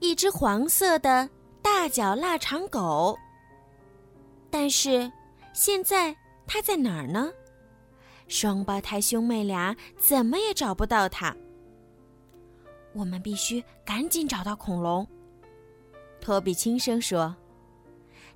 一只黄色的大脚腊肠狗。但是，现在它在哪儿呢？双胞胎兄妹俩怎么也找不到它。我们必须赶紧找到恐龙。托比轻声说：“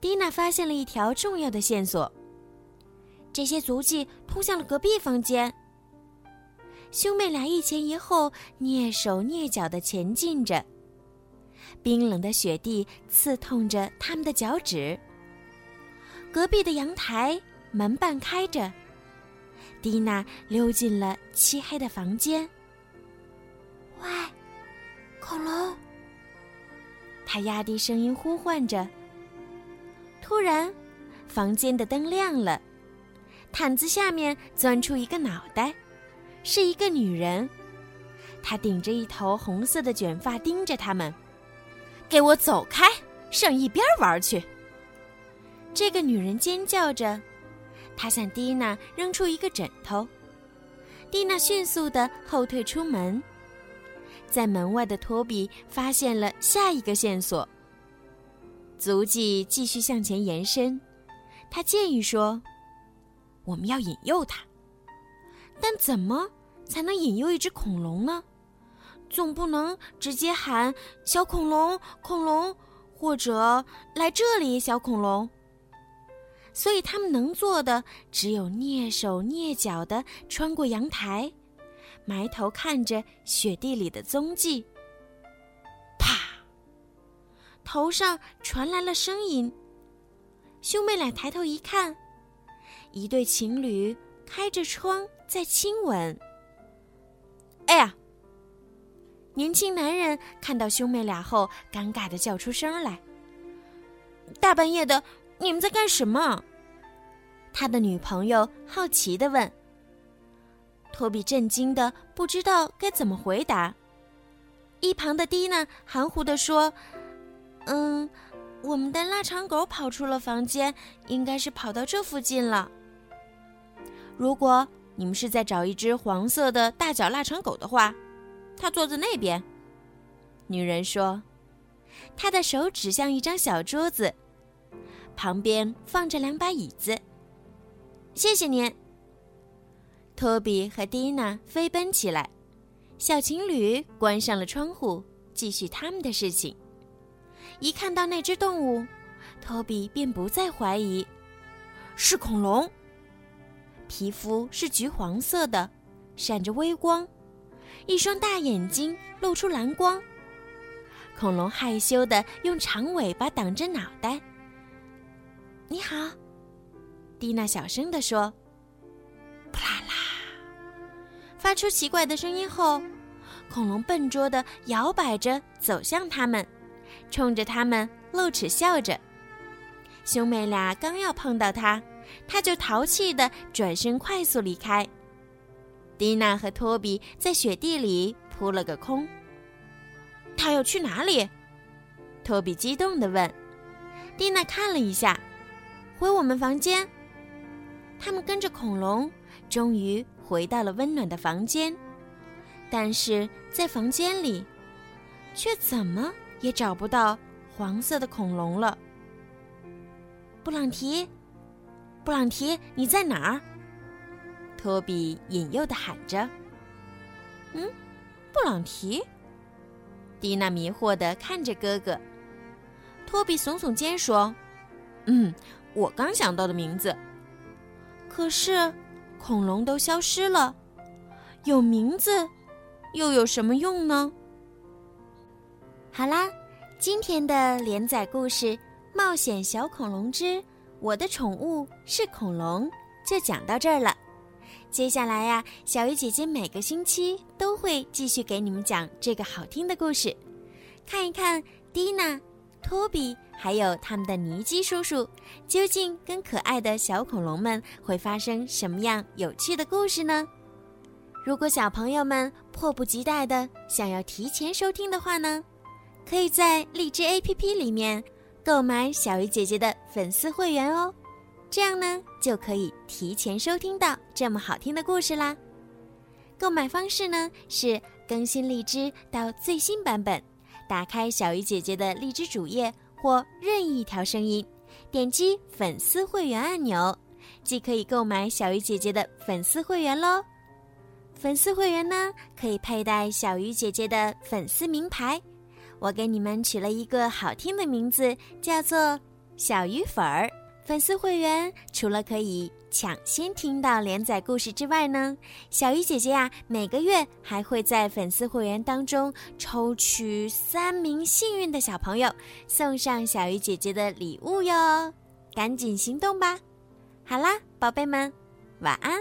蒂娜发现了一条重要的线索，这些足迹通向了隔壁房间。”兄妹俩一前一后，蹑手蹑脚的前进着。冰冷的雪地刺痛着他们的脚趾。隔壁的阳台门半开着，蒂娜溜进了漆黑的房间。喂，恐龙！她压低声音呼唤着。突然，房间的灯亮了，毯子下面钻出一个脑袋，是一个女人。她顶着一头红色的卷发，盯着他们。给我走开，上一边玩去！这个女人尖叫着，她向蒂娜扔出一个枕头。蒂娜迅速的后退出门，在门外的托比发现了下一个线索。足迹继续向前延伸，他建议说：“我们要引诱他，但怎么才能引诱一只恐龙呢？”总不能直接喊“小恐龙，恐龙”或者“来这里，小恐龙”。所以他们能做的只有蹑手蹑脚的穿过阳台，埋头看着雪地里的踪迹。啪！头上传来了声音。兄妹俩抬头一看，一对情侣开着窗在亲吻。哎呀！年轻男人看到兄妹俩后，尴尬的叫出声来：“大半夜的，你们在干什么？”他的女朋友好奇的问。托比震惊的不知道该怎么回答。一旁的蒂娜含糊的说：“嗯，我们的腊肠狗跑出了房间，应该是跑到这附近了。如果你们是在找一只黄色的大脚腊肠狗的话，他坐在那边。”女人说，她的手指向一张小桌子，旁边放着两把椅子。谢谢您。托比和蒂娜飞奔起来，小情侣关上了窗户，继续他们的事情。一看到那只动物，托比便不再怀疑，是恐龙。皮肤是橘黄色的，闪着微光，一双大眼睛露出蓝光。恐龙害羞的用长尾巴挡着脑袋。你好，蒂娜小声地说。扑啦啦。发出奇怪的声音后，恐龙笨拙地摇摆着走向他们，冲着他们露齿笑着。兄妹俩刚要碰到它，它就淘气地转身快速离开。蒂娜和托比在雪地里扑了个空。他要去哪里？托比激动地问。蒂娜看了一下，回我们房间。他们跟着恐龙，终于。回到了温暖的房间，但是在房间里，却怎么也找不到黄色的恐龙了。布朗提，布朗提，你在哪儿？托比引诱的喊着。嗯，布朗提。蒂娜迷惑的看着哥哥。托比耸耸肩说：“嗯，我刚想到的名字。可是。”恐龙都消失了，有名字又有什么用呢？好啦，今天的连载故事《冒险小恐龙之我的宠物是恐龙》就讲到这儿了。接下来呀，小鱼姐姐每个星期都会继续给你们讲这个好听的故事，看一看蒂娜、托比。还有他们的尼基叔叔，究竟跟可爱的小恐龙们会发生什么样有趣的故事呢？如果小朋友们迫不及待的想要提前收听的话呢，可以在荔枝 APP 里面购买小鱼姐姐的粉丝会员哦，这样呢就可以提前收听到这么好听的故事啦。购买方式呢是更新荔枝到最新版本，打开小鱼姐姐的荔枝主页。或任意一条声音，点击粉丝会员按钮，即可以购买小鱼姐姐的粉丝会员喽。粉丝会员呢，可以佩戴小鱼姐姐的粉丝名牌。我给你们取了一个好听的名字，叫做小鱼粉儿。粉丝会员除了可以抢先听到连载故事之外呢，小鱼姐姐呀，每个月还会在粉丝会员当中抽取三名幸运的小朋友，送上小鱼姐姐的礼物哟，赶紧行动吧！好啦，宝贝们，晚安。